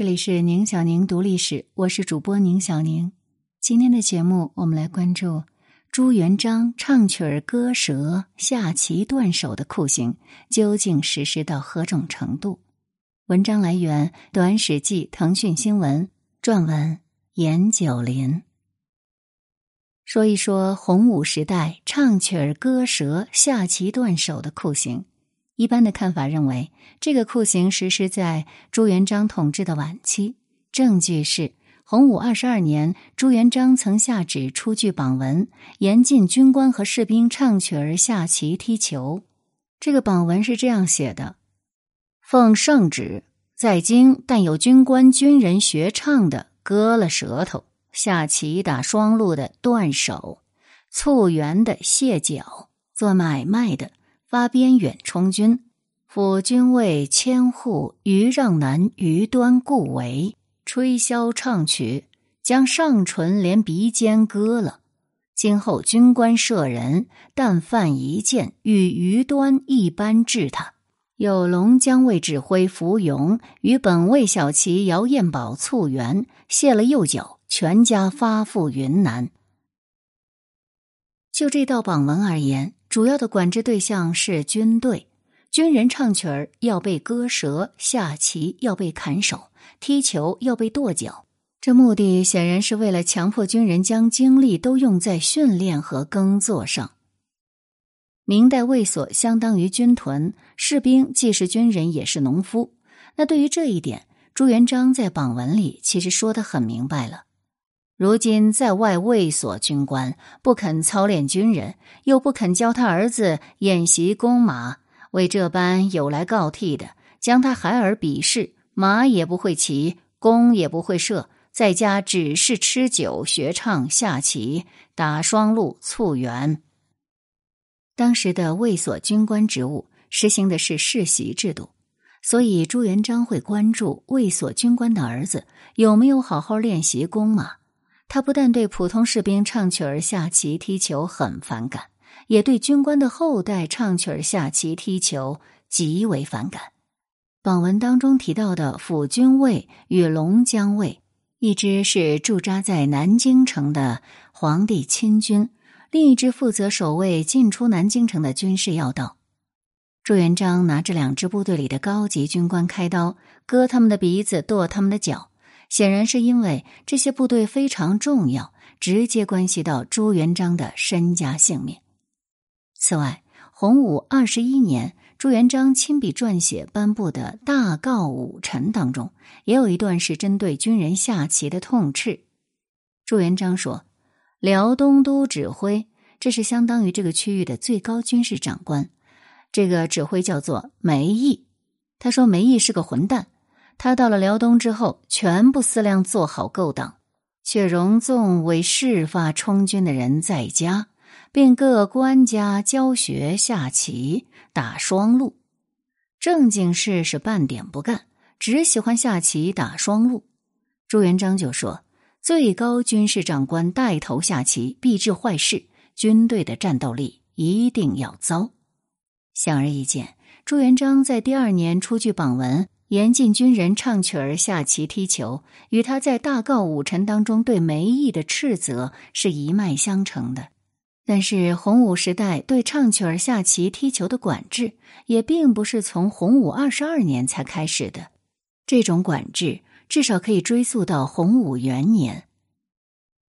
这里是宁小宁读历史，我是主播宁小宁。今天的节目，我们来关注朱元璋唱曲儿割舌、下棋断手的酷刑究竟实施到何种程度。文章来源《短史记》腾讯新闻撰文严九林。说一说洪武时代唱曲儿割舌、下棋断手的酷刑。一般的看法认为，这个酷刑实施在朱元璋统治的晚期。证据是洪武二十二年，朱元璋曾下旨出具榜文，严禁军官和士兵唱曲儿、下棋、踢球。这个榜文是这样写的：“奉圣旨，在京但有军官、军人学唱的，割了舌头；下棋、打双陆的，断手；促圆的，卸脚；做买卖的。”发边远充军，辅军为千户，余让南余端故为吹箫唱曲，将上唇连鼻尖割了。今后军官射人，但犯一箭，与余端一般治他。有龙江卫指挥福勇与本卫小旗姚彦宝促援，卸了右脚，全家发赴云南。就这道榜文而言。主要的管制对象是军队，军人唱曲儿要被割舌，下棋要被砍手，踢球要被跺脚。这目的显然是为了强迫军人将精力都用在训练和耕作上。明代卫所相当于军屯，士兵既是军人也是农夫。那对于这一点，朱元璋在榜文里其实说的很明白了。如今在外卫所军官不肯操练军人，又不肯教他儿子演习弓马，为这般有来告替的，将他孩儿鄙视，马也不会骑，弓也不会射，在家只是吃酒、学唱、下棋、打双陆、促圆。当时的卫所军官职务实行的是世袭制度，所以朱元璋会关注卫所军官的儿子有没有好好练习弓马。他不但对普通士兵唱曲儿、下棋、踢球很反感，也对军官的后代唱曲儿、下棋、踢球极为反感。榜文当中提到的辅军卫与龙江卫，一支是驻扎在南京城的皇帝亲军，另一支负责守卫进出南京城的军事要道。朱元璋拿着两支部队里的高级军官开刀，割他们的鼻子，剁他们的脚。显然是因为这些部队非常重要，直接关系到朱元璋的身家性命。此外，洪武二十一年，朱元璋亲笔撰写颁布的大诰武臣当中，也有一段是针对军人下棋的痛斥。朱元璋说：“辽东都指挥，这是相当于这个区域的最高军事长官，这个指挥叫做梅毅。他说梅毅是个混蛋。”他到了辽东之后，全部思量做好勾当，却容纵为事发充军的人在家，并各官家教学下棋、打双陆，正经事是半点不干，只喜欢下棋、打双陆。朱元璋就说：“最高军事长官带头下棋，必致坏事，军队的战斗力一定要糟。”显而易见，朱元璋在第二年出具榜文。严禁军人唱曲儿、下棋、踢球，与他在大诰武臣当中对梅毅的斥责是一脉相承的。但是，洪武时代对唱曲儿、下棋、踢球的管制，也并不是从洪武二十二年才开始的。这种管制至少可以追溯到洪武元年。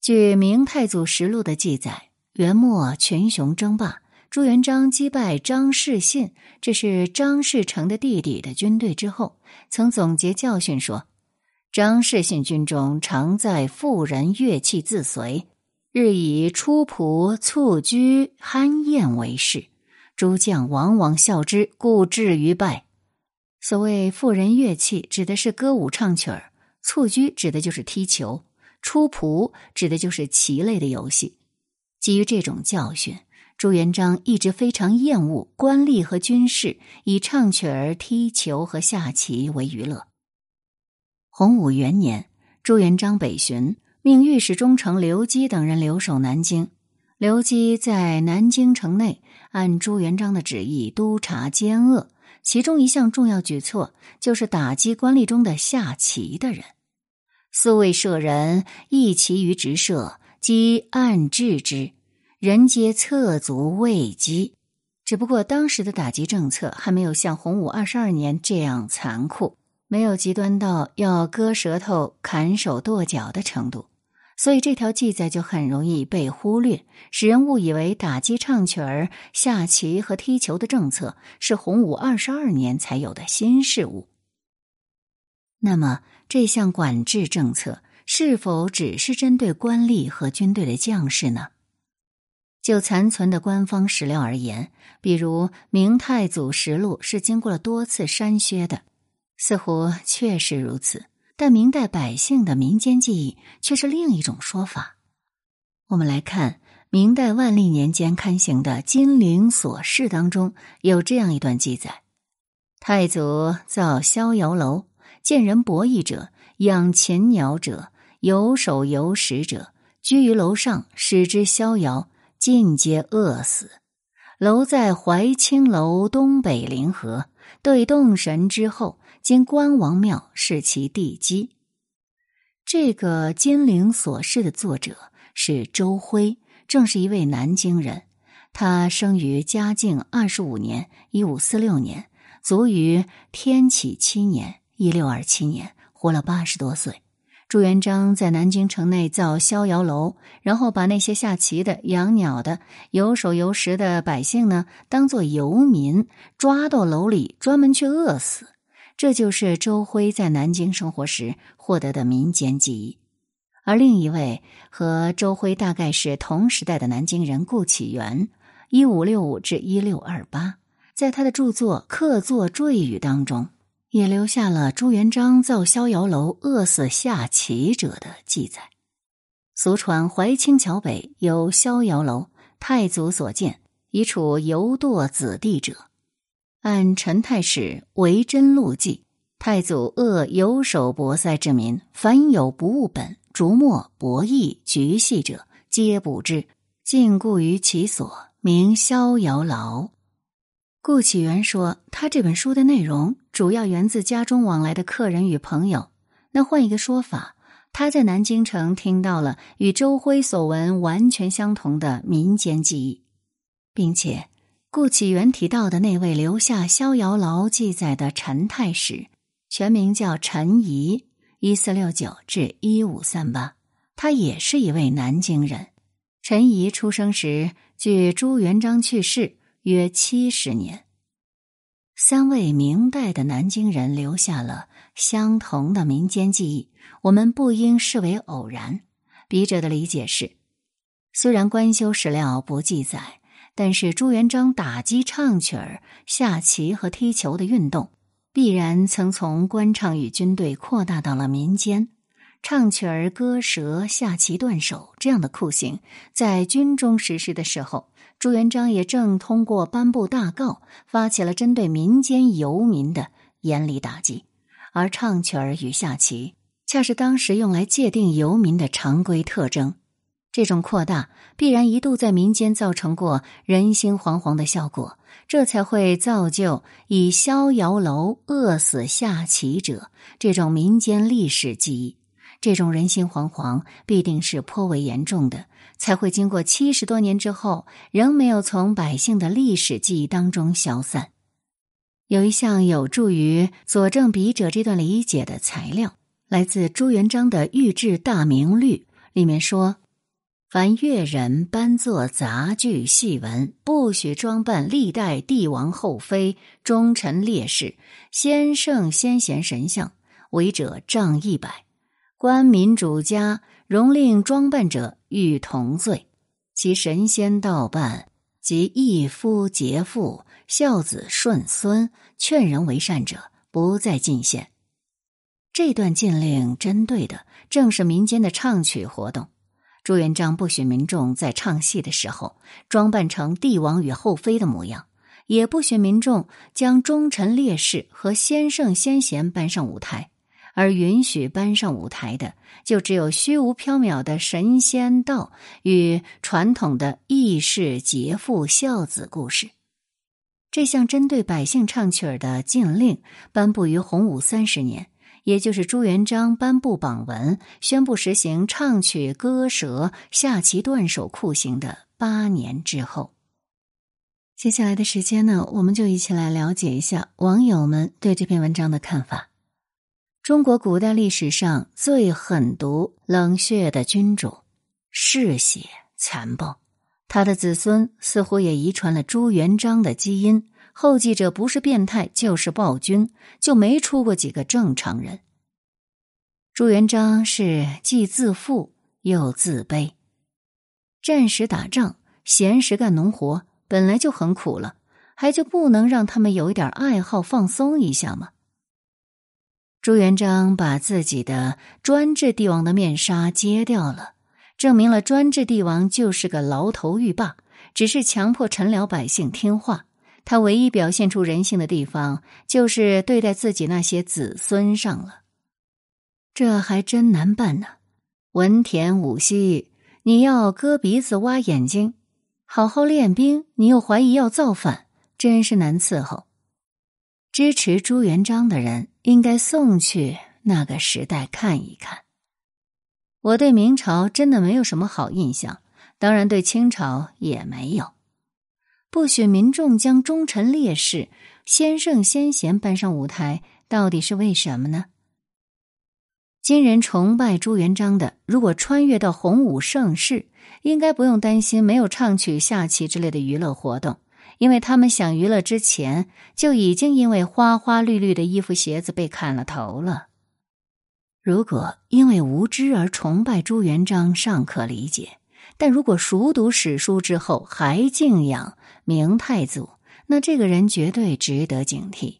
据《明太祖实录》的记载，元末群雄争霸。朱元璋击败张士信，这是张士诚的弟弟的军队之后，曾总结教训说：“张士信军中常在妇人乐器自随，日以出仆蹴鞠酣宴为事，诸将往往笑之，故至于败。”所谓妇人乐器，指的是歌舞唱曲儿；蹴鞠指的就是踢球；出仆指的就是棋类的游戏。基于这种教训。朱元璋一直非常厌恶官吏和军士以唱曲儿、踢球和下棋为娱乐。洪武元年，朱元璋北巡，命御史中丞刘基等人留守南京。刘基在南京城内按朱元璋的旨意督察奸恶，其中一项重要举措就是打击官吏中的下棋的人。素未射人，一其于直射，即暗制之，人皆侧足畏击。只不过当时的打击政策还没有像洪武二十二年这样残酷，没有极端到要割舌头、砍手、剁脚的程度。所以这条记载就很容易被忽略，使人误以为打击唱曲儿、下棋和踢球的政策是洪武二十二年才有的新事物。那么，这项管制政策是否只是针对官吏和军队的将士呢？就残存的官方史料而言，比如《明太祖实录》是经过了多次删削的，似乎确实如此。但明代百姓的民间记忆却是另一种说法。我们来看明代万历年间刊行的《金陵琐事》当中有这样一段记载：太祖造逍遥楼，见人博弈者、养禽鸟者、游手游食者，居于楼上，使之逍遥，尽皆饿死。楼在怀清楼东北临河，对洞神之后。今关王庙是其地基。这个《金陵琐事》的作者是周辉，正是一位南京人。他生于嘉靖二十五年（一五四六年），卒于天启七年（一六二七年），活了八十多岁。朱元璋在南京城内造逍遥楼，然后把那些下棋的、养鸟的、游手游食的百姓呢，当做游民，抓到楼里专门去饿死。这就是周辉在南京生活时获得的民间记忆，而另一位和周辉大概是同时代的南京人顾启元（一五六五至一六二八）在他的著作《客座赘语》当中，也留下了朱元璋造逍遥楼饿死下棋者的记载。俗传怀清桥北有逍遥楼，太祖所建，以处游堕子弟者。按陈太史为真录记，太祖恶游手博塞之民，凡有不务本、逐墨博弈、局戏者，皆捕之，禁锢于其所，名逍遥牢。顾启元说，他这本书的内容主要源自家中往来的客人与朋友。那换一个说法，他在南京城听到了与周辉所闻完全相同的民间记忆，并且。顾启元提到的那位留下《逍遥牢》记载的陈太史，全名叫陈仪，一四六九至一五三八，他也是一位南京人。陈仪出生时距朱元璋去世约七十年。三位明代的南京人留下了相同的民间记忆，我们不应视为偶然。笔者的理解是，虽然官修史料不记载。但是朱元璋打击唱曲儿、下棋和踢球的运动，必然曾从官场与军队扩大到了民间。唱曲儿、割舌、下棋断手这样的酷刑，在军中实施的时候，朱元璋也正通过颁布大告，发起了针对民间游民的严厉打击。而唱曲儿与下棋，恰是当时用来界定游民的常规特征。这种扩大必然一度在民间造成过人心惶惶的效果，这才会造就以逍遥楼饿死下棋者这种民间历史记忆。这种人心惶惶必定是颇为严重的，才会经过七十多年之后，仍没有从百姓的历史记忆当中消散。有一项有助于佐证笔者这段理解的材料，来自朱元璋的《御制大明律》，里面说。凡乐人搬作杂剧戏文，不许装扮历代帝王后妃、忠臣烈士、先圣先贤神像，违者杖一百。官民主家容令装扮者，欲同罪。其神仙道扮及义夫节妇、孝子顺孙，劝人为善者，不再进献。这段禁令针对的正是民间的唱曲活动。朱元璋不许民众在唱戏的时候装扮成帝王与后妃的模样，也不许民众将忠臣烈士和先圣先贤搬上舞台，而允许搬上舞台的就只有虚无缥缈的神仙道与传统的义士劫富孝子故事。这项针对百姓唱曲儿的禁令颁布于洪武三十年，也就是朱元璋颁布榜文，宣布实行唱曲、割舌、下棋、断手酷刑的八年之后。接下来的时间呢，我们就一起来了解一下网友们对这篇文章的看法。中国古代历史上最狠毒冷血的君主，嗜血残暴。他的子孙似乎也遗传了朱元璋的基因，后继者不是变态就是暴君，就没出过几个正常人。朱元璋是既自负又自卑，战时打仗，闲时干农活，本来就很苦了，还就不能让他们有一点爱好放松一下吗？朱元璋把自己的专制帝王的面纱揭掉了。证明了专制帝王就是个牢头狱霸，只是强迫臣僚百姓听话。他唯一表现出人性的地方，就是对待自己那些子孙上了。这还真难办呢。文田武息，你要割鼻子挖眼睛；好好练兵，你又怀疑要造反，真是难伺候。支持朱元璋的人，应该送去那个时代看一看。我对明朝真的没有什么好印象，当然对清朝也没有。不许民众将忠臣烈士、先圣先贤搬上舞台，到底是为什么呢？今人崇拜朱元璋的，如果穿越到洪武盛世，应该不用担心没有唱曲、下棋之类的娱乐活动，因为他们想娱乐之前，就已经因为花花绿绿的衣服、鞋子被砍了头了。如果因为无知而崇拜朱元璋，尚可理解；但如果熟读史书之后还敬仰明太祖，那这个人绝对值得警惕。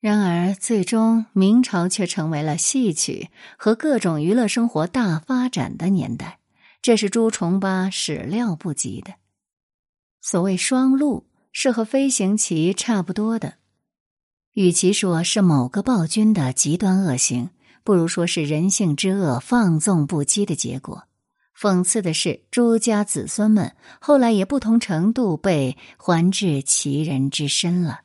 然而，最终明朝却成为了戏曲和各种娱乐生活大发展的年代，这是朱重八始料不及的。所谓双鹿，是和飞行棋差不多的，与其说是某个暴君的极端恶行。不如说是人性之恶放纵不羁的结果。讽刺的是，朱家子孙们后来也不同程度被还至其人之身了。